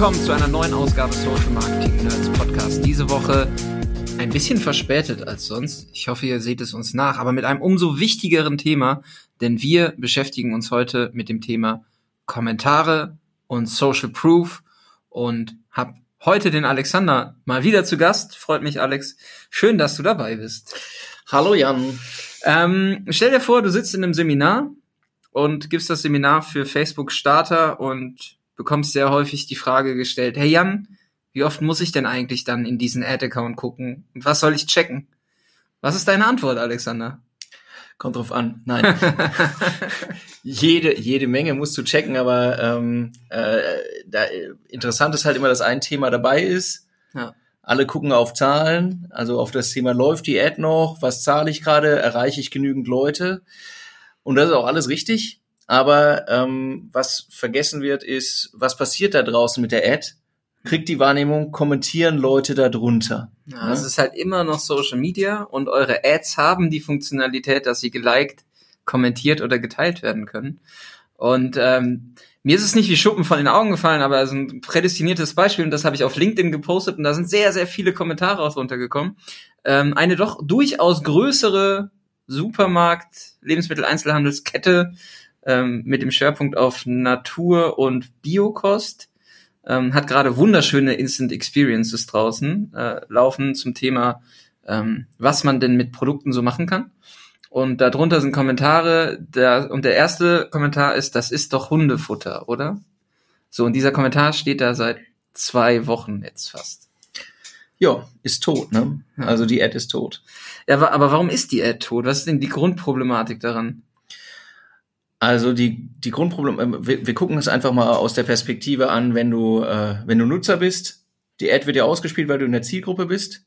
willkommen zu einer neuen Ausgabe Social Marketing Nerds Podcast. Diese Woche ein bisschen verspätet als sonst. Ich hoffe, ihr seht es uns nach, aber mit einem umso wichtigeren Thema, denn wir beschäftigen uns heute mit dem Thema Kommentare und Social Proof und hab heute den Alexander mal wieder zu Gast. Freut mich, Alex. Schön, dass du dabei bist. Hallo Jan. Ähm, stell dir vor, du sitzt in einem Seminar und gibst das Seminar für Facebook Starter und bekommst sehr häufig die Frage gestellt, hey Jan, wie oft muss ich denn eigentlich dann in diesen Ad-Account gucken? Und was soll ich checken? Was ist deine Antwort, Alexander? Kommt drauf an. Nein. jede, jede Menge musst du checken, aber ähm, äh, da, interessant ist halt immer, dass ein Thema dabei ist. Ja. Alle gucken auf Zahlen, also auf das Thema, läuft die Ad noch, was zahle ich gerade, erreiche ich genügend Leute? Und das ist auch alles richtig. Aber ähm, was vergessen wird, ist, was passiert da draußen mit der Ad? Kriegt die Wahrnehmung, kommentieren Leute darunter. Ja, ne? Es ist halt immer noch Social Media und eure Ads haben die Funktionalität, dass sie geliked, kommentiert oder geteilt werden können. Und ähm, mir ist es nicht wie Schuppen von den Augen gefallen, aber es ist ein prädestiniertes Beispiel und das habe ich auf LinkedIn gepostet und da sind sehr, sehr viele Kommentare aus runtergekommen. Ähm, eine doch durchaus größere Supermarkt, Lebensmitteleinzelhandelskette ähm, mit dem Schwerpunkt auf Natur und Biokost ähm, hat gerade wunderschöne Instant Experiences draußen äh, laufen zum Thema, ähm, was man denn mit Produkten so machen kann. Und darunter sind Kommentare, der, und der erste Kommentar ist, das ist doch Hundefutter, oder? So, und dieser Kommentar steht da seit zwei Wochen jetzt fast. Ja, ist tot, ne? Also die Ad ist tot. Ja, aber warum ist die Ad tot? Was ist denn die Grundproblematik daran? Also die, die Grundproblem, ähm, wir, wir gucken es einfach mal aus der Perspektive an, wenn du, äh, wenn du Nutzer bist. Die Ad wird ja ausgespielt, weil du in der Zielgruppe bist.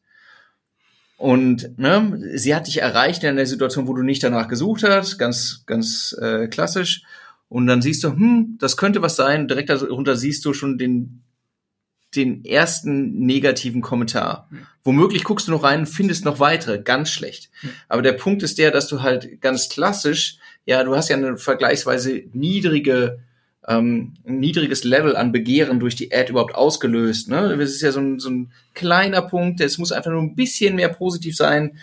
Und ne, sie hat dich erreicht in der Situation, wo du nicht danach gesucht hast, ganz, ganz äh, klassisch. Und dann siehst du, hm, das könnte was sein. Direkt darunter siehst du schon den den ersten negativen Kommentar. Mhm. Womöglich guckst du noch rein und findest noch weitere, ganz schlecht. Mhm. Aber der Punkt ist der, dass du halt ganz klassisch, ja, du hast ja eine vergleichsweise niedrige, ähm, ein niedriges Level an Begehren durch die Ad überhaupt ausgelöst. Ne? Das ist ja so ein, so ein kleiner Punkt, es muss einfach nur ein bisschen mehr positiv sein,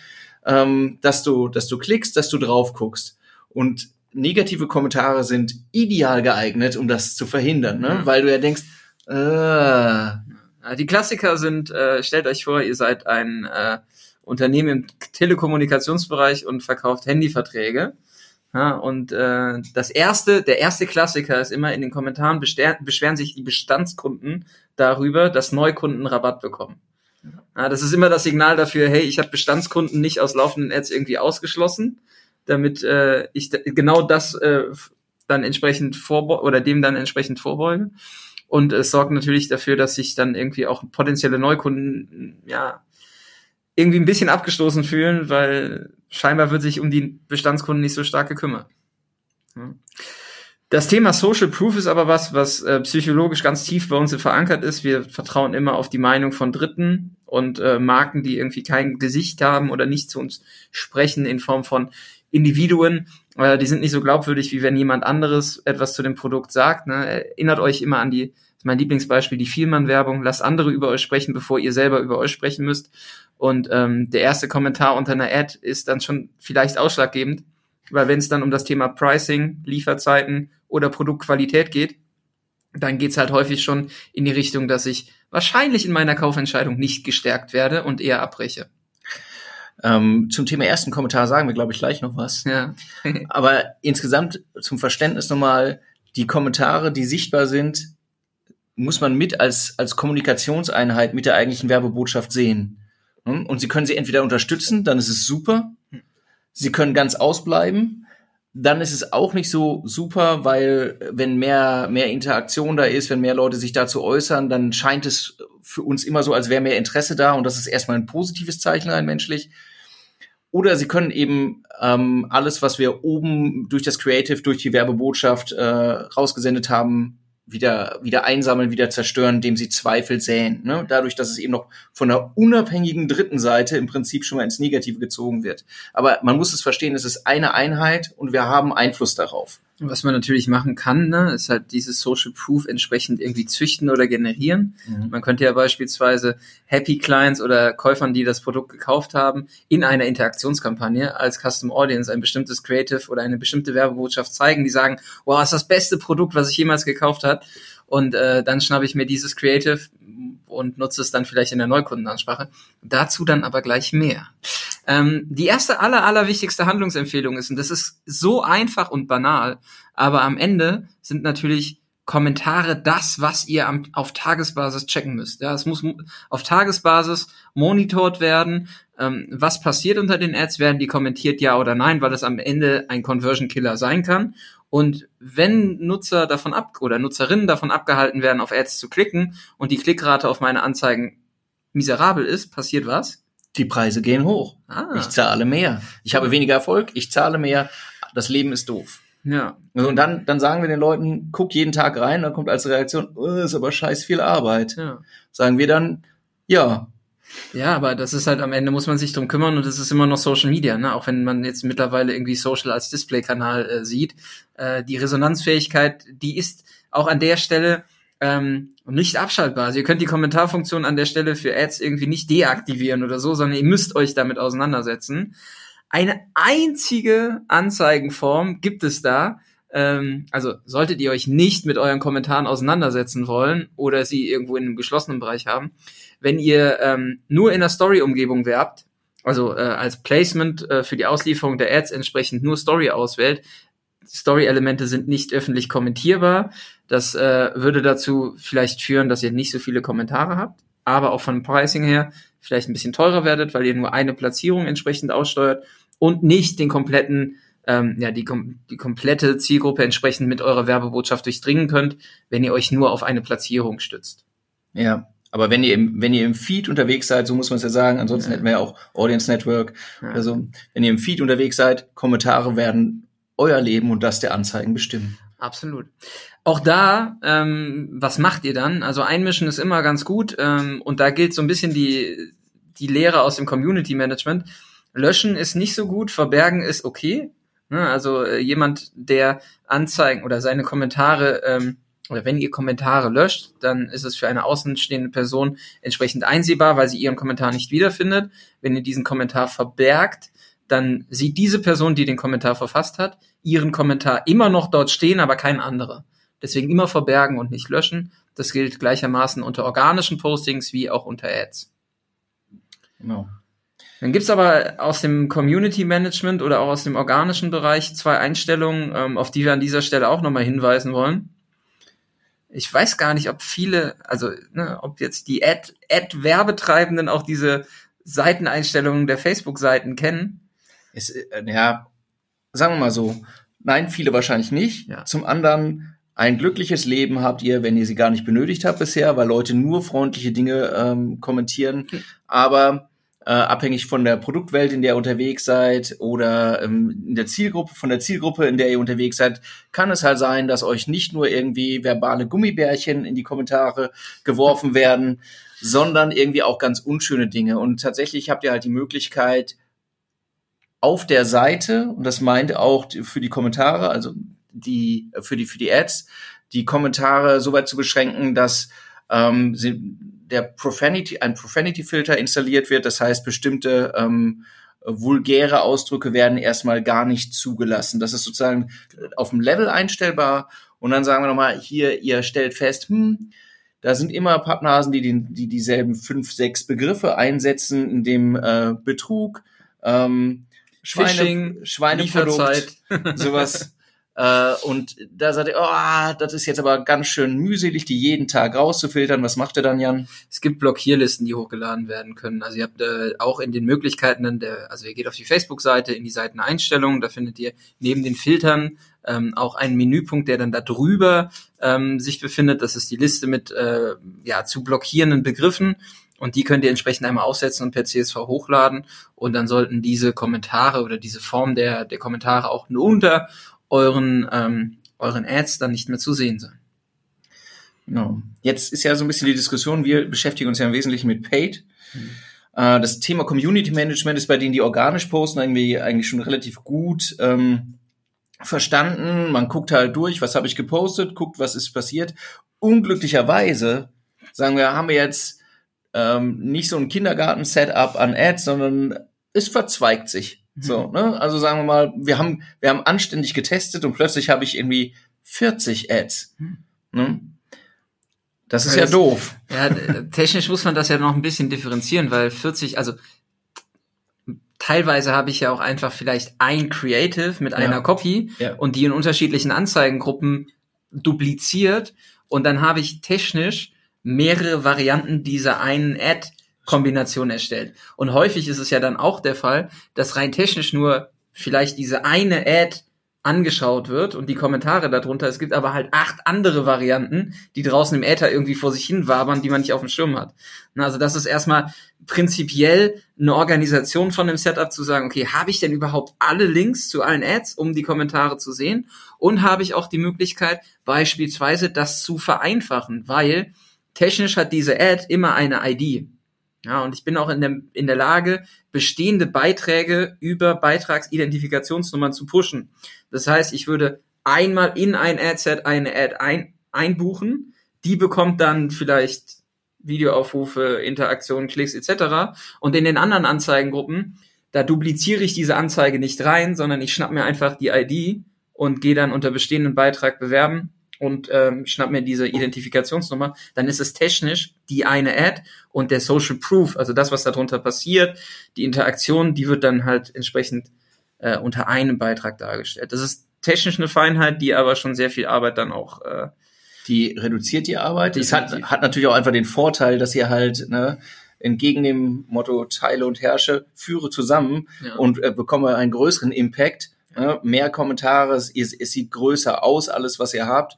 ähm, dass du, dass du klickst, dass du drauf guckst. Und negative Kommentare sind ideal geeignet, um das zu verhindern, ne? Mhm. weil du ja denkst, äh. Die Klassiker sind, äh, stellt euch vor, ihr seid ein äh, Unternehmen im Telekommunikationsbereich und verkauft Handyverträge. Ja, und äh, das erste, der erste Klassiker ist immer in den Kommentaren beschweren sich die Bestandskunden darüber, dass Neukunden Rabatt bekommen. Ja, das ist immer das Signal dafür, hey, ich habe Bestandskunden nicht aus laufenden Ads irgendwie ausgeschlossen, damit äh, ich genau das äh, dann entsprechend vorbe oder dem dann entsprechend vorbeuge. Und es sorgt natürlich dafür, dass sich dann irgendwie auch potenzielle Neukunden, ja, irgendwie ein bisschen abgestoßen fühlen, weil scheinbar wird sich um die Bestandskunden nicht so stark gekümmert. Das Thema Social Proof ist aber was, was äh, psychologisch ganz tief bei uns verankert ist. Wir vertrauen immer auf die Meinung von Dritten und äh, Marken, die irgendwie kein Gesicht haben oder nicht zu uns sprechen in Form von Individuen, äh, die sind nicht so glaubwürdig, wie wenn jemand anderes etwas zu dem Produkt sagt. Ne? Erinnert euch immer an die, mein Lieblingsbeispiel, die Vielmann-Werbung. Lasst andere über euch sprechen, bevor ihr selber über euch sprechen müsst. Und ähm, der erste Kommentar unter einer Ad ist dann schon vielleicht ausschlaggebend, weil wenn es dann um das Thema Pricing, Lieferzeiten oder Produktqualität geht, dann geht's halt häufig schon in die Richtung, dass ich wahrscheinlich in meiner Kaufentscheidung nicht gestärkt werde und eher abbreche. Ähm, zum Thema ersten Kommentar sagen wir, glaube ich, gleich noch was. Ja. Aber insgesamt zum Verständnis nochmal, die Kommentare, die sichtbar sind, muss man mit als, als Kommunikationseinheit mit der eigentlichen Werbebotschaft sehen. Hm? Und Sie können sie entweder unterstützen, dann ist es super. Sie können ganz ausbleiben. Dann ist es auch nicht so super, weil wenn mehr, mehr Interaktion da ist, wenn mehr Leute sich dazu äußern, dann scheint es für uns immer so, als wäre mehr Interesse da und das ist erstmal ein positives Zeichen rein menschlich. Oder sie können eben ähm, alles, was wir oben durch das Creative, durch die Werbebotschaft äh, rausgesendet haben, wieder, wieder einsammeln, wieder zerstören, indem sie Zweifel säen. Ne? Dadurch, dass es eben noch von einer unabhängigen dritten Seite im Prinzip schon mal ins Negative gezogen wird. Aber man muss es verstehen, es ist eine Einheit und wir haben Einfluss darauf. Was man natürlich machen kann, ne, ist halt dieses Social Proof entsprechend irgendwie züchten oder generieren. Mhm. Man könnte ja beispielsweise Happy Clients oder Käufern, die das Produkt gekauft haben, in einer Interaktionskampagne als Custom Audience ein bestimmtes Creative oder eine bestimmte Werbebotschaft zeigen, die sagen, wow, ist das beste Produkt, was ich jemals gekauft hat. Und äh, dann schnappe ich mir dieses Creative und nutze es dann vielleicht in der Neukundenansprache. Dazu dann aber gleich mehr. Ähm, die erste aller, aller wichtigste Handlungsempfehlung ist, und das ist so einfach und banal, aber am Ende sind natürlich Kommentare das, was ihr am, auf Tagesbasis checken müsst. Ja, es muss auf Tagesbasis monitort werden. Ähm, was passiert unter den Ads? Werden die kommentiert, ja oder nein, weil es am Ende ein Conversion Killer sein kann. Und wenn Nutzer davon ab oder Nutzerinnen davon abgehalten werden, auf Ads zu klicken und die Klickrate auf meine Anzeigen miserabel ist, passiert was? Die Preise gehen hoch. Ah. Ich zahle mehr. Ich habe weniger Erfolg, ich zahle mehr. Das Leben ist doof. Ja. Und dann, dann sagen wir den Leuten, guck jeden Tag rein, dann kommt als Reaktion, oh, ist aber scheiß viel Arbeit. Ja. Sagen wir dann, ja, ja, aber das ist halt am Ende muss man sich drum kümmern und das ist immer noch Social Media, ne? Auch wenn man jetzt mittlerweile irgendwie Social als Display-Kanal äh, sieht. Äh, die Resonanzfähigkeit, die ist auch an der Stelle ähm, nicht abschaltbar. Also ihr könnt die Kommentarfunktion an der Stelle für Ads irgendwie nicht deaktivieren oder so, sondern ihr müsst euch damit auseinandersetzen. Eine einzige Anzeigenform gibt es da, ähm, also solltet ihr euch nicht mit euren Kommentaren auseinandersetzen wollen oder sie irgendwo in einem geschlossenen Bereich haben, wenn ihr ähm, nur in der Story-Umgebung werbt, also äh, als Placement äh, für die Auslieferung der Ads entsprechend nur Story auswählt, Story-Elemente sind nicht öffentlich kommentierbar. Das äh, würde dazu vielleicht führen, dass ihr nicht so viele Kommentare habt, aber auch von Pricing her vielleicht ein bisschen teurer werdet, weil ihr nur eine Platzierung entsprechend aussteuert und nicht den kompletten ähm, ja, die, die komplette Zielgruppe entsprechend mit eurer Werbebotschaft durchdringen könnt, wenn ihr euch nur auf eine Platzierung stützt. Ja, aber wenn ihr im, wenn ihr im Feed unterwegs seid, so muss man es ja sagen, ansonsten ja. hätten wir ja auch Audience Network. Ja. Also, wenn ihr im Feed unterwegs seid, Kommentare werden euer Leben und das der Anzeigen bestimmen. Absolut. Auch da, ähm, was macht ihr dann? Also einmischen ist immer ganz gut ähm, und da gilt so ein bisschen die, die Lehre aus dem Community Management. Löschen ist nicht so gut, verbergen ist okay. Ne? Also äh, jemand, der Anzeigen oder seine Kommentare ähm, oder wenn ihr Kommentare löscht, dann ist es für eine außenstehende Person entsprechend einsehbar, weil sie ihren Kommentar nicht wiederfindet. Wenn ihr diesen Kommentar verbergt, dann sieht diese Person, die den Kommentar verfasst hat, ihren Kommentar immer noch dort stehen, aber kein anderer. Deswegen immer verbergen und nicht löschen. Das gilt gleichermaßen unter organischen Postings wie auch unter Ads. Genau. Dann gibt's aber aus dem Community Management oder auch aus dem organischen Bereich zwei Einstellungen, ähm, auf die wir an dieser Stelle auch nochmal hinweisen wollen. Ich weiß gar nicht, ob viele, also ne, ob jetzt die Ad-Werbetreibenden Ad auch diese Seiteneinstellungen der Facebook-Seiten kennen. Es, äh, ja, sagen wir mal so, nein, viele wahrscheinlich nicht. Ja. Zum anderen, ein glückliches Leben habt ihr, wenn ihr sie gar nicht benötigt habt bisher, weil Leute nur freundliche Dinge ähm, kommentieren. Okay. Aber äh, abhängig von der Produktwelt, in der ihr unterwegs seid oder ähm, in der Zielgruppe, von der Zielgruppe, in der ihr unterwegs seid, kann es halt sein, dass euch nicht nur irgendwie verbale Gummibärchen in die Kommentare geworfen werden, sondern irgendwie auch ganz unschöne Dinge. Und tatsächlich habt ihr halt die Möglichkeit, auf der Seite, und das meint auch für die Kommentare, also die, für die, für die Ads, die Kommentare so weit zu beschränken, dass ähm, sie, der Profanity, ein Profanity-Filter installiert wird. Das heißt, bestimmte ähm, vulgäre Ausdrücke werden erstmal gar nicht zugelassen. Das ist sozusagen auf dem Level einstellbar. Und dann sagen wir nochmal, hier, ihr stellt fest, hm, da sind immer Pappnasen, die, die, die dieselben fünf, sechs Begriffe einsetzen, in dem äh, Betrug, ähm, Schweine, Schweineprodukt, sowas. Äh, und da sagt er, oh, das ist jetzt aber ganz schön mühselig, die jeden Tag rauszufiltern. Was macht er dann, Jan? Es gibt Blockierlisten, die hochgeladen werden können. Also ihr habt äh, auch in den Möglichkeiten, der, also ihr geht auf die Facebook-Seite, in die Seiteneinstellungen, da findet ihr neben den Filtern ähm, auch einen Menüpunkt, der dann da drüber ähm, sich befindet. Das ist die Liste mit äh, ja, zu blockierenden Begriffen. Und die könnt ihr entsprechend einmal aussetzen und per CSV hochladen. Und dann sollten diese Kommentare oder diese Form der, der Kommentare auch nur unter euren, ähm, euren Ads dann nicht mehr zu sehen sein. Genau. Jetzt ist ja so ein bisschen die Diskussion, wir beschäftigen uns ja im Wesentlichen mit Paid. Mhm. Äh, das Thema Community Management ist bei denen, die organisch posten, irgendwie eigentlich schon relativ gut ähm, verstanden, man guckt halt durch, was habe ich gepostet, guckt, was ist passiert. Unglücklicherweise, sagen wir, haben wir jetzt ähm, nicht so ein Kindergarten-Setup an Ads, sondern es verzweigt sich. Mhm. So, ne? Also sagen wir mal, wir haben, wir haben anständig getestet und plötzlich habe ich irgendwie 40 Ads. Mhm. Ne? Das ist ja, ja doof. Ja, technisch muss man das ja noch ein bisschen differenzieren, weil 40, also teilweise habe ich ja auch einfach vielleicht ein Creative mit einer ja. Copy ja. und die in unterschiedlichen Anzeigengruppen dupliziert und dann habe ich technisch mehrere Varianten dieser einen Ad-Kombination erstellt. Und häufig ist es ja dann auch der Fall, dass rein technisch nur vielleicht diese eine Ad angeschaut wird und die Kommentare darunter. Es gibt aber halt acht andere Varianten, die draußen im Äther irgendwie vor sich hin wabern, die man nicht auf dem Schirm hat. Also das ist erstmal prinzipiell eine Organisation von dem Setup zu sagen, okay, habe ich denn überhaupt alle Links zu allen Ads, um die Kommentare zu sehen? Und habe ich auch die Möglichkeit, beispielsweise das zu vereinfachen, weil technisch hat diese Ad immer eine ID. Ja, und ich bin auch in der, in der Lage, bestehende Beiträge über Beitragsidentifikationsnummern zu pushen. Das heißt, ich würde einmal in ein Adset eine Ad ein, einbuchen, die bekommt dann vielleicht Videoaufrufe, Interaktionen, Klicks etc. Und in den anderen Anzeigengruppen, da dupliziere ich diese Anzeige nicht rein, sondern ich schnapp mir einfach die ID und gehe dann unter bestehenden Beitrag bewerben und ähm, schnapp mir diese Identifikationsnummer, dann ist es technisch die eine Ad und der Social Proof, also das, was darunter passiert, die Interaktion, die wird dann halt entsprechend äh, unter einem Beitrag dargestellt. Das ist technisch eine Feinheit, die aber schon sehr viel Arbeit dann auch äh, die reduziert die Arbeit. Es hat, hat natürlich auch einfach den Vorteil, dass ihr halt ne, entgegen dem Motto teile und herrsche, führe zusammen ja. und äh, bekomme einen größeren Impact mehr Kommentare, es, es, sieht größer aus, alles, was ihr habt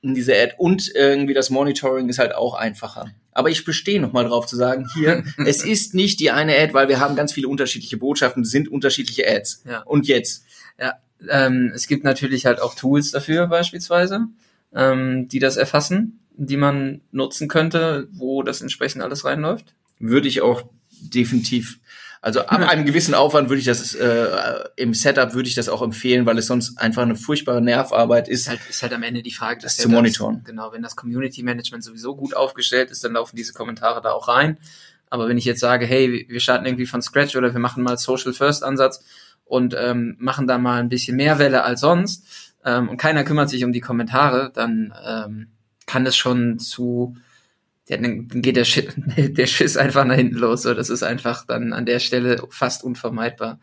in dieser Ad. Und irgendwie das Monitoring ist halt auch einfacher. Aber ich bestehe nochmal drauf zu sagen, hier, es ist nicht die eine Ad, weil wir haben ganz viele unterschiedliche Botschaften, sind unterschiedliche Ads. Ja. Und jetzt? Ja, ähm, es gibt natürlich halt auch Tools dafür beispielsweise, ähm, die das erfassen, die man nutzen könnte, wo das entsprechend alles reinläuft. Würde ich auch definitiv also ab einem gewissen Aufwand würde ich das äh, im Setup würde ich das auch empfehlen, weil es sonst einfach eine furchtbare Nervarbeit ist. Ist halt, ist halt am Ende die Frage, das zu monitoren. Das, genau, wenn das Community Management sowieso gut aufgestellt ist, dann laufen diese Kommentare da auch rein. Aber wenn ich jetzt sage, hey, wir starten irgendwie von Scratch oder wir machen mal Social First Ansatz und ähm, machen da mal ein bisschen mehr Welle als sonst ähm, und keiner kümmert sich um die Kommentare, dann ähm, kann es schon zu ja, dann geht der, Schiss, der Schiss einfach nach hinten los. So, das ist einfach dann an der Stelle fast unvermeidbar.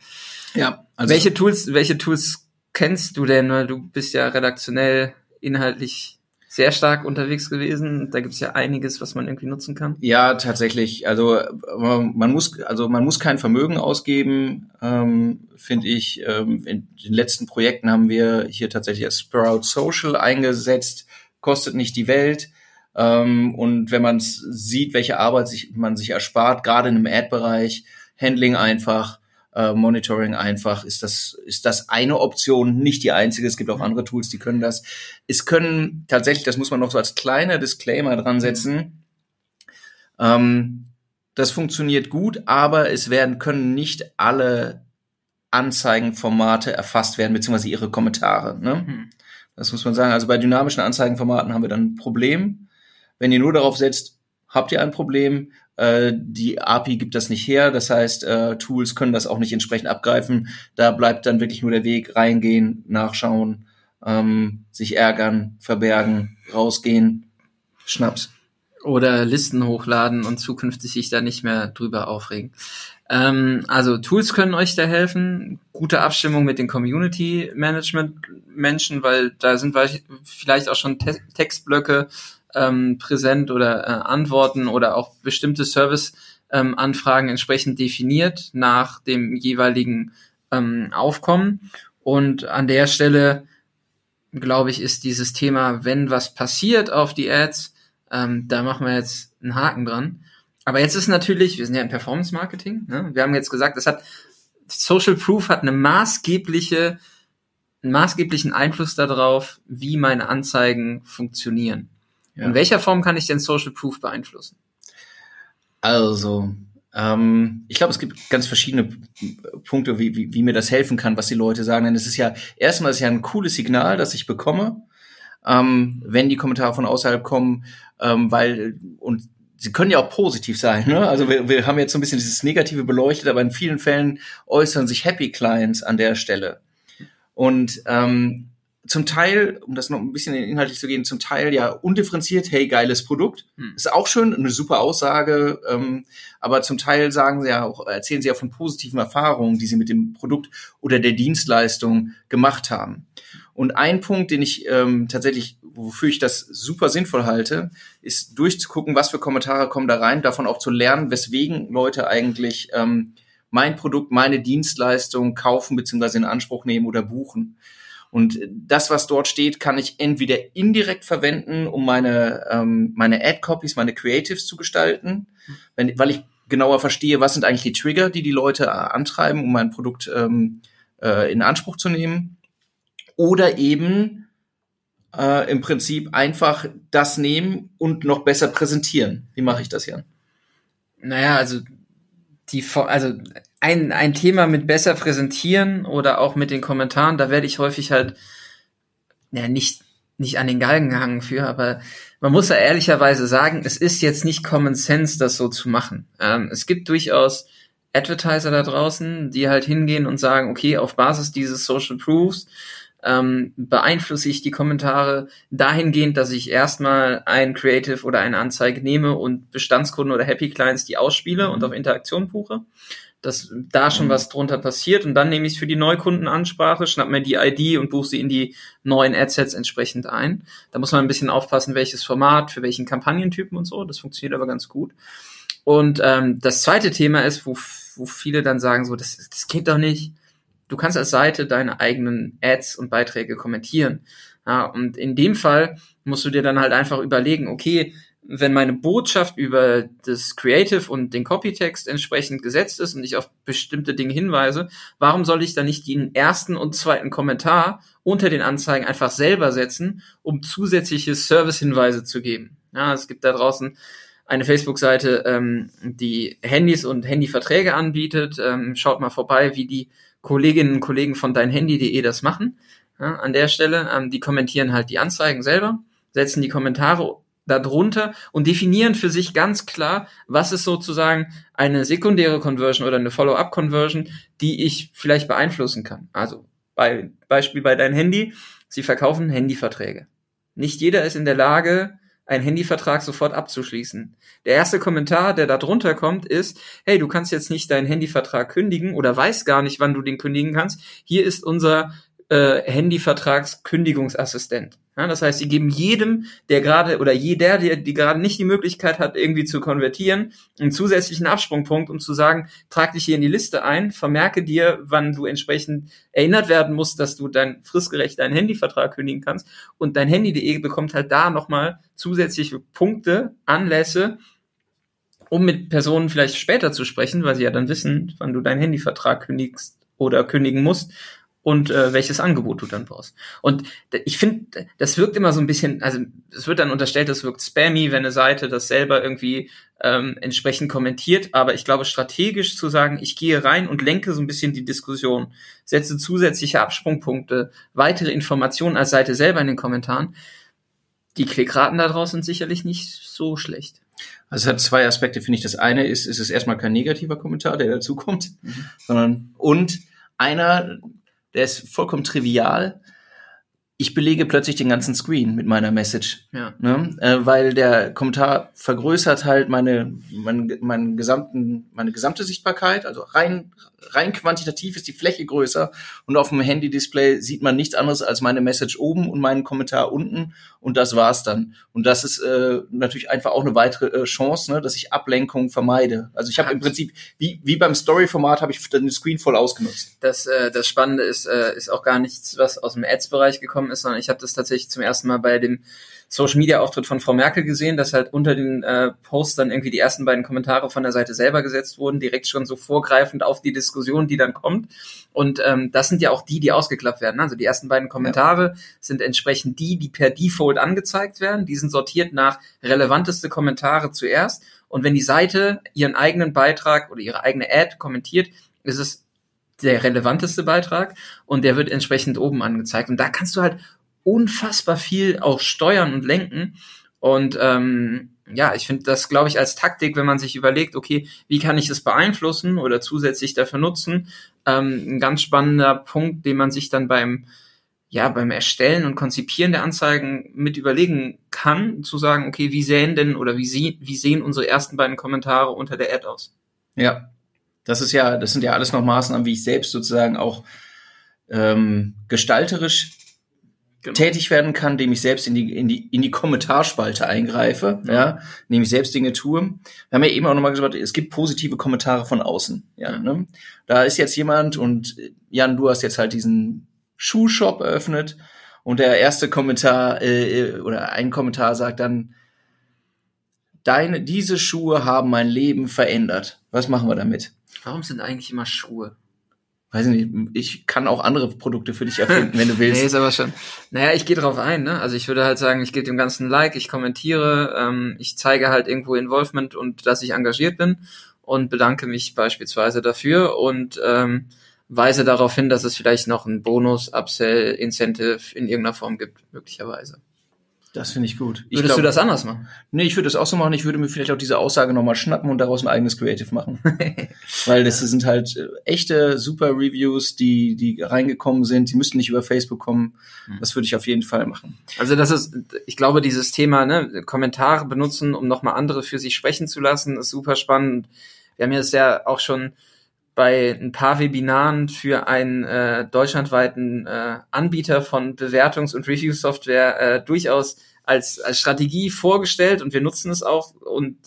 Ja. Also welche Tools, welche Tools kennst du denn? Du bist ja redaktionell inhaltlich sehr stark unterwegs gewesen. Da gibt's ja einiges, was man irgendwie nutzen kann. Ja, tatsächlich. Also man muss, also man muss kein Vermögen ausgeben, ähm, finde ich. Ähm, in den letzten Projekten haben wir hier tatsächlich Sprout Social eingesetzt. Kostet nicht die Welt ähm, und wenn man sieht, welche Arbeit sich, man sich erspart, gerade in einem Ad-Bereich, Handling einfach, äh, Monitoring einfach, ist das, ist das eine Option, nicht die einzige. Es gibt auch andere Tools, die können das. Es können tatsächlich, das muss man noch so als kleiner Disclaimer dran setzen, ähm, das funktioniert gut, aber es werden, können nicht alle Anzeigenformate erfasst werden, beziehungsweise ihre Kommentare. Ne? Mhm. Das muss man sagen. Also bei dynamischen Anzeigenformaten haben wir dann ein Problem. Wenn ihr nur darauf setzt, habt ihr ein Problem. Äh, die API gibt das nicht her. Das heißt, äh, Tools können das auch nicht entsprechend abgreifen. Da bleibt dann wirklich nur der Weg reingehen, nachschauen, ähm, sich ärgern, verbergen, rausgehen. Schnaps. Oder Listen hochladen und zukünftig sich da nicht mehr drüber aufregen. Ähm, also Tools können euch da helfen. Gute Abstimmung mit den Community Management Menschen, weil da sind vielleicht auch schon Te Textblöcke ähm, präsent oder äh, Antworten oder auch bestimmte Service-Anfragen ähm, entsprechend definiert nach dem jeweiligen ähm, Aufkommen. Und an der Stelle, glaube ich, ist dieses Thema, wenn was passiert auf die Ads, ähm, da machen wir jetzt einen Haken dran. Aber jetzt ist natürlich, wir sind ja im Performance Marketing, ne? wir haben jetzt gesagt, das hat Social Proof hat eine maßgebliche, einen maßgeblichen Einfluss darauf, wie meine Anzeigen funktionieren. Ja. In welcher Form kann ich denn Social Proof beeinflussen? Also, Ähm, ich glaube, es gibt ganz verschiedene Punkte, wie, wie, wie mir das helfen kann, was die Leute sagen. Denn es ist ja erstmal ist ja ein cooles Signal, das ich bekomme, ähm, wenn die Kommentare von außerhalb kommen, ähm, weil und sie können ja auch positiv sein. Ne? Also wir, wir haben jetzt so ein bisschen dieses Negative beleuchtet, aber in vielen Fällen äußern sich Happy Clients an der Stelle. Und ähm, zum Teil, um das noch ein bisschen inhaltlich zu gehen, zum Teil ja undifferenziert, hey, geiles Produkt. Hm. Ist auch schön, eine super Aussage, ähm, aber zum Teil sagen sie ja auch, erzählen sie ja von positiven Erfahrungen, die sie mit dem Produkt oder der Dienstleistung gemacht haben. Und ein Punkt, den ich ähm, tatsächlich, wofür ich das super sinnvoll halte, ist durchzugucken, was für Kommentare kommen da rein, davon auch zu lernen, weswegen Leute eigentlich ähm, mein Produkt, meine Dienstleistung kaufen bzw. in Anspruch nehmen oder buchen. Und das, was dort steht, kann ich entweder indirekt verwenden, um meine, ähm, meine Ad-Copies, meine Creatives zu gestalten, wenn, weil ich genauer verstehe, was sind eigentlich die Trigger, die die Leute äh, antreiben, um mein Produkt ähm, äh, in Anspruch zu nehmen oder eben äh, im Prinzip einfach das nehmen und noch besser präsentieren. Wie mache ich das, Jan? Naja, also die, also ein, ein Thema mit besser präsentieren oder auch mit den Kommentaren, da werde ich häufig halt, ja, nicht, nicht an den Galgen gehangen für, aber man muss ja ehrlicherweise sagen, es ist jetzt nicht Common Sense, das so zu machen. Ähm, es gibt durchaus Advertiser da draußen, die halt hingehen und sagen, okay, auf Basis dieses Social Proofs ähm, beeinflusse ich die Kommentare dahingehend, dass ich erstmal ein Creative oder eine Anzeige nehme und Bestandskunden oder Happy Clients die ausspiele und mhm. auf Interaktion buche dass da schon mhm. was drunter passiert und dann nehme ich es für die Neukundenansprache, schnapp mir die ID und buche sie in die neuen Adsets entsprechend ein. Da muss man ein bisschen aufpassen, welches Format, für welchen Kampagnentypen und so. Das funktioniert aber ganz gut. Und ähm, das zweite Thema ist, wo, wo viele dann sagen, so, das, das geht doch nicht du kannst als Seite deine eigenen Ads und Beiträge kommentieren. Ja, und in dem Fall musst du dir dann halt einfach überlegen, okay, wenn meine Botschaft über das Creative und den Copytext entsprechend gesetzt ist und ich auf bestimmte Dinge hinweise, warum soll ich dann nicht den ersten und zweiten Kommentar unter den Anzeigen einfach selber setzen, um zusätzliche Servicehinweise zu geben? Ja, es gibt da draußen eine Facebook-Seite, ähm, die Handys und Handyverträge anbietet. Ähm, schaut mal vorbei, wie die Kolleginnen und Kollegen von deinhandy.de das machen. Ja, an der Stelle, ähm, die kommentieren halt die Anzeigen selber, setzen die Kommentare darunter und definieren für sich ganz klar, was ist sozusagen eine sekundäre Conversion oder eine Follow-up-Conversion, die ich vielleicht beeinflussen kann. Also bei, Beispiel bei dein Handy, sie verkaufen Handyverträge. Nicht jeder ist in der Lage, einen Handyvertrag sofort abzuschließen. Der erste Kommentar, der da drunter kommt, ist, hey, du kannst jetzt nicht deinen Handyvertrag kündigen oder weißt gar nicht, wann du den kündigen kannst. Hier ist unser äh, Handyvertragskündigungsassistent. Ja, das heißt, sie geben jedem, der gerade oder jeder, der die gerade nicht die Möglichkeit hat, irgendwie zu konvertieren, einen zusätzlichen Absprungpunkt, um zu sagen, trag dich hier in die Liste ein, vermerke dir, wann du entsprechend erinnert werden musst, dass du dein fristgerecht deinen Handyvertrag kündigen kannst. Und dein Handy.de bekommt halt da nochmal zusätzliche Punkte, Anlässe, um mit Personen vielleicht später zu sprechen, weil sie ja dann wissen, wann du deinen Handyvertrag kündigst oder kündigen musst und äh, welches Angebot du dann brauchst. Und ich finde, das wirkt immer so ein bisschen, also es wird dann unterstellt, das wirkt spammy, wenn eine Seite das selber irgendwie ähm, entsprechend kommentiert, aber ich glaube strategisch zu sagen, ich gehe rein und lenke so ein bisschen die Diskussion, setze zusätzliche Absprungpunkte, weitere Informationen als Seite selber in den Kommentaren. Die Klickraten da draußen sind sicherlich nicht so schlecht. Also es hat zwei Aspekte, finde ich. Das eine ist, es ist erstmal kein negativer Kommentar, der dazukommt, mhm. sondern und einer, der ist vollkommen trivial. Ich belege plötzlich den ganzen Screen mit meiner Message. Ja. Ne? Äh, weil der Kommentar vergrößert halt meine, mein, meinen gesamten, meine gesamte Sichtbarkeit. Also rein, rein quantitativ ist die Fläche größer und auf dem Handy-Display sieht man nichts anderes als meine Message oben und meinen Kommentar unten und das war's dann. Und das ist äh, natürlich einfach auch eine weitere äh, Chance, ne, dass ich Ablenkung vermeide. Also ich habe im Prinzip, wie, wie beim Story-Format, habe ich den Screen voll ausgenutzt. Das, äh, das Spannende ist, äh, ist auch gar nichts, was aus dem Ads-Bereich gekommen ist, sondern ich habe das tatsächlich zum ersten Mal bei dem Social Media Auftritt von Frau Merkel gesehen, dass halt unter den äh, Posts dann irgendwie die ersten beiden Kommentare von der Seite selber gesetzt wurden, direkt schon so vorgreifend auf die Diskussion, die dann kommt. Und ähm, das sind ja auch die, die ausgeklappt werden. Also die ersten beiden Kommentare ja. sind entsprechend die, die per Default angezeigt werden. Die sind sortiert nach relevanteste Kommentare zuerst Und wenn die Seite ihren eigenen Beitrag oder ihre eigene Ad kommentiert, ist es der relevanteste Beitrag und der wird entsprechend oben angezeigt. Und da kannst du halt unfassbar viel auch steuern und lenken. Und ähm, ja, ich finde das, glaube ich, als Taktik, wenn man sich überlegt, okay, wie kann ich das beeinflussen oder zusätzlich dafür nutzen, ähm, ein ganz spannender Punkt, den man sich dann beim ja, beim Erstellen und Konzipieren der Anzeigen mit überlegen kann, zu sagen, okay, wie sehen denn oder wie, sie, wie sehen unsere ersten beiden Kommentare unter der Ad aus? Ja, das ist ja, das sind ja alles noch Maßnahmen, wie ich selbst sozusagen auch ähm, gestalterisch genau. tätig werden kann, indem ich selbst in die, in die, in die Kommentarspalte eingreife, ja. ja, indem ich selbst Dinge tue. Wir haben ja eben auch nochmal gesagt, es gibt positive Kommentare von außen, ja, ja. Ne? Da ist jetzt jemand und Jan, du hast jetzt halt diesen Schuhshop eröffnet und der erste Kommentar äh, äh, oder ein Kommentar sagt dann, deine, diese Schuhe haben mein Leben verändert. Was machen wir damit? Warum sind eigentlich immer Schuhe? Weiß nicht, ich kann auch andere Produkte für dich erfinden, wenn du willst. nee, ist aber schon. Naja, ich gehe drauf ein, ne? Also ich würde halt sagen, ich gebe dem ganzen Like, ich kommentiere, ähm, ich zeige halt irgendwo Involvement und dass ich engagiert bin und bedanke mich beispielsweise dafür und ähm, weise darauf hin, dass es vielleicht noch einen Bonus, Upsell, Incentive in irgendeiner Form gibt, möglicherweise. Das finde ich gut. Ich Würdest glaub, du das anders machen? Nee, ich würde das auch so machen. Ich würde mir vielleicht auch diese Aussage nochmal schnappen und daraus ein eigenes Creative machen. Weil das sind halt äh, echte super Reviews, die, die reingekommen sind. Die müssten nicht über Facebook kommen. Hm. Das würde ich auf jeden Fall machen. Also das ist, ich glaube, dieses Thema, ne, Kommentare benutzen, um nochmal andere für sich sprechen zu lassen, ist super spannend. Wir haben jetzt ja auch schon bei ein paar Webinaren für einen äh, deutschlandweiten äh, Anbieter von Bewertungs- und Review-Software äh, durchaus als, als Strategie vorgestellt und wir nutzen es auch und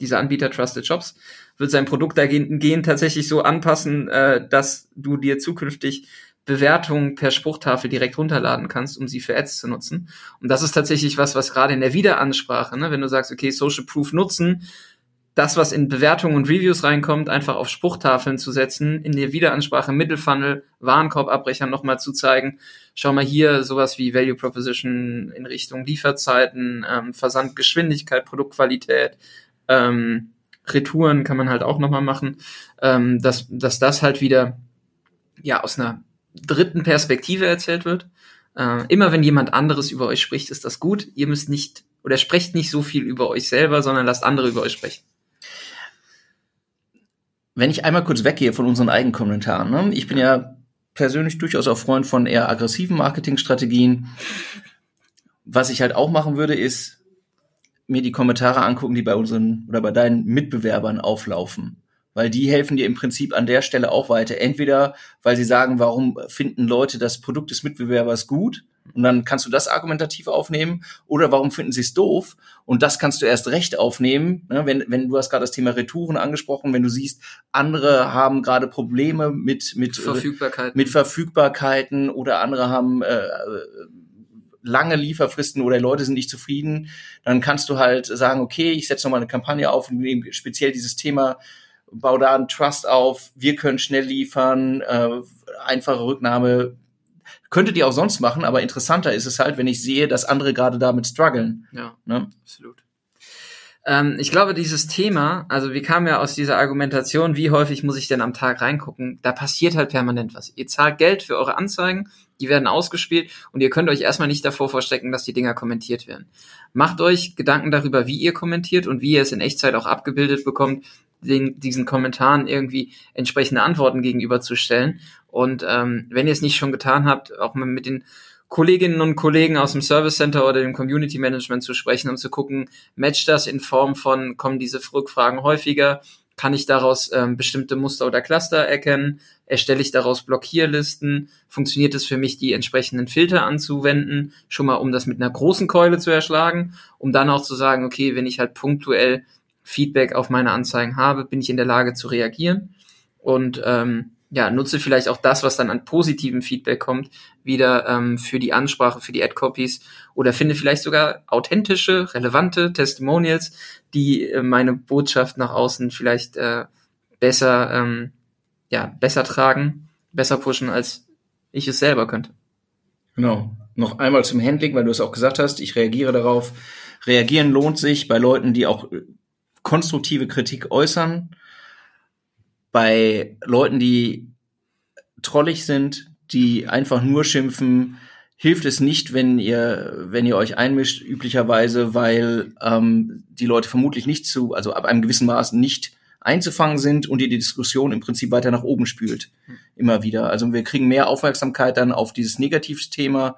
dieser Anbieter Trusted Shops wird sein Produkt dagegen tatsächlich so anpassen, äh, dass du dir zukünftig Bewertungen per Spruchtafel direkt runterladen kannst, um sie für Ads zu nutzen. Und das ist tatsächlich was, was gerade in der Wiederansprache, ne, wenn du sagst, okay, Social Proof nutzen, das, was in Bewertungen und Reviews reinkommt, einfach auf Spruchtafeln zu setzen, in der Wiederansprache Mittelfunnel, Warenkorbabbrechern nochmal zu zeigen. Schau mal hier sowas wie Value Proposition in Richtung Lieferzeiten, ähm, Versandgeschwindigkeit, Produktqualität, ähm, Retouren kann man halt auch nochmal machen, ähm, dass, dass das halt wieder ja aus einer dritten Perspektive erzählt wird. Äh, immer wenn jemand anderes über euch spricht, ist das gut. Ihr müsst nicht oder sprecht nicht so viel über euch selber, sondern lasst andere über euch sprechen wenn ich einmal kurz weggehe von unseren eigenen Kommentaren, ne? ich bin ja persönlich durchaus auch Freund von eher aggressiven Marketingstrategien. Was ich halt auch machen würde, ist mir die Kommentare angucken, die bei unseren oder bei deinen Mitbewerbern auflaufen. Weil die helfen dir im Prinzip an der Stelle auch weiter. Entweder, weil sie sagen, warum finden Leute das Produkt des Mitbewerbers gut? Und dann kannst du das argumentativ aufnehmen. Oder warum finden sie es doof? Und das kannst du erst recht aufnehmen. Ne? Wenn, wenn du hast gerade das Thema Retouren angesprochen, wenn du siehst, andere haben gerade Probleme mit, mit, äh, Verfügbarkeiten. mit Verfügbarkeiten oder andere haben äh, lange Lieferfristen oder Leute sind nicht zufrieden, dann kannst du halt sagen, okay, ich setze nochmal eine Kampagne auf und nehme speziell dieses Thema bau da einen Trust auf, wir können schnell liefern, äh, einfache Rücknahme, Könntet ihr auch sonst machen, aber interessanter ist es halt, wenn ich sehe, dass andere gerade damit strugglen. Ja, ne? absolut. Ähm, ich glaube, dieses Thema, also wir kamen ja aus dieser Argumentation, wie häufig muss ich denn am Tag reingucken, da passiert halt permanent was. Ihr zahlt Geld für eure Anzeigen, die werden ausgespielt und ihr könnt euch erstmal nicht davor verstecken, dass die Dinger kommentiert werden. Macht euch Gedanken darüber, wie ihr kommentiert und wie ihr es in Echtzeit auch abgebildet bekommt, den, diesen Kommentaren irgendwie entsprechende Antworten gegenüberzustellen. Und ähm, wenn ihr es nicht schon getan habt, auch mal mit den Kolleginnen und Kollegen aus dem Service Center oder dem Community Management zu sprechen, um zu gucken, matcht das in Form von, kommen diese Rückfragen häufiger, kann ich daraus ähm, bestimmte Muster oder Cluster erkennen, erstelle ich daraus Blockierlisten, funktioniert es für mich, die entsprechenden Filter anzuwenden, schon mal um das mit einer großen Keule zu erschlagen, um dann auch zu sagen, okay, wenn ich halt punktuell Feedback auf meine Anzeigen habe, bin ich in der Lage zu reagieren. Und ähm, ja, nutze vielleicht auch das, was dann an positivem Feedback kommt, wieder ähm, für die Ansprache, für die Ad-Copies oder finde vielleicht sogar authentische, relevante Testimonials, die äh, meine Botschaft nach außen vielleicht äh, besser, ähm, ja, besser tragen, besser pushen, als ich es selber könnte. Genau. Noch einmal zum Handling, weil du es auch gesagt hast, ich reagiere darauf. Reagieren lohnt sich bei Leuten, die auch konstruktive Kritik äußern. Bei Leuten, die trollig sind, die einfach nur schimpfen, hilft es nicht, wenn ihr, wenn ihr euch einmischt, üblicherweise, weil ähm, die Leute vermutlich nicht zu, also ab einem gewissen Maß nicht einzufangen sind und ihr die Diskussion im Prinzip weiter nach oben spült. Immer wieder. Also wir kriegen mehr Aufmerksamkeit dann auf dieses Negativsthema.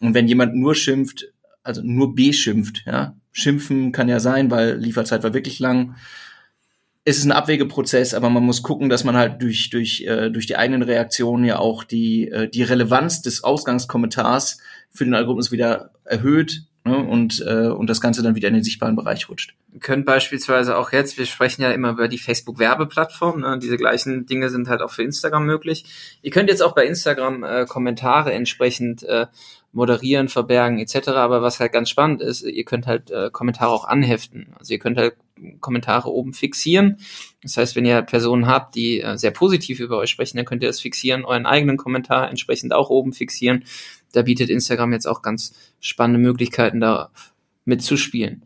Und wenn jemand nur schimpft, also nur beschimpft, ja, schimpfen kann ja sein, weil Lieferzeit war wirklich lang. Es ist ein Abwegeprozess, aber man muss gucken, dass man halt durch, durch, äh, durch die eigenen Reaktionen ja auch die, äh, die Relevanz des Ausgangskommentars für den Algorithmus wieder erhöht ne, und, äh, und das Ganze dann wieder in den sichtbaren Bereich rutscht. Wir können beispielsweise auch jetzt, wir sprechen ja immer über die Facebook-Werbeplattform, ne, diese gleichen Dinge sind halt auch für Instagram möglich. Ihr könnt jetzt auch bei Instagram äh, Kommentare entsprechend äh, moderieren, verbergen etc. Aber was halt ganz spannend ist, ihr könnt halt äh, Kommentare auch anheften. Also ihr könnt halt Kommentare oben fixieren. Das heißt, wenn ihr Personen habt, die äh, sehr positiv über euch sprechen, dann könnt ihr das fixieren, euren eigenen Kommentar entsprechend auch oben fixieren. Da bietet Instagram jetzt auch ganz spannende Möglichkeiten, da mitzuspielen.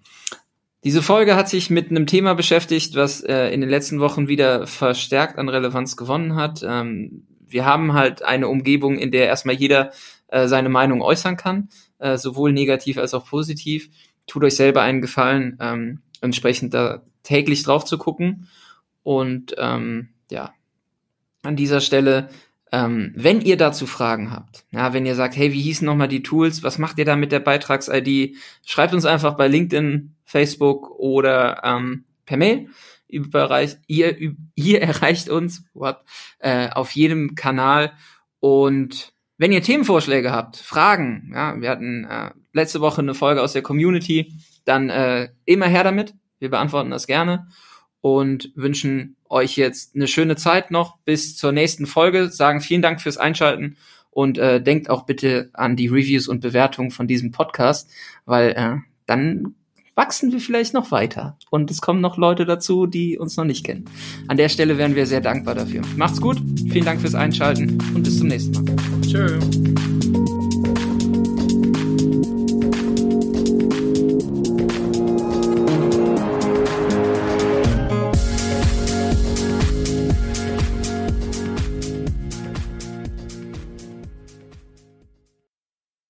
Diese Folge hat sich mit einem Thema beschäftigt, was äh, in den letzten Wochen wieder verstärkt an Relevanz gewonnen hat. Ähm, wir haben halt eine Umgebung, in der erstmal jeder äh, seine Meinung äußern kann, äh, sowohl negativ als auch positiv. Tut euch selber einen Gefallen, ähm, entsprechend da täglich drauf zu gucken. Und ähm, ja, an dieser Stelle, ähm, wenn ihr dazu Fragen habt, ja, wenn ihr sagt, hey, wie hießen nochmal die Tools, was macht ihr da mit der Beitrags-ID, schreibt uns einfach bei LinkedIn, Facebook oder ähm, per Mail. Überreich, ihr, ihr erreicht uns what, äh, auf jedem Kanal und wenn ihr Themenvorschläge habt, Fragen, ja, wir hatten äh, letzte Woche eine Folge aus der Community, dann äh, immer her damit. Wir beantworten das gerne und wünschen euch jetzt eine schöne Zeit noch bis zur nächsten Folge. Sagen vielen Dank fürs Einschalten und äh, denkt auch bitte an die Reviews und Bewertungen von diesem Podcast, weil äh, dann wachsen wir vielleicht noch weiter. Und es kommen noch Leute dazu, die uns noch nicht kennen. An der Stelle wären wir sehr dankbar dafür. Macht's gut, vielen Dank fürs Einschalten und bis zum nächsten Mal. Tschüss.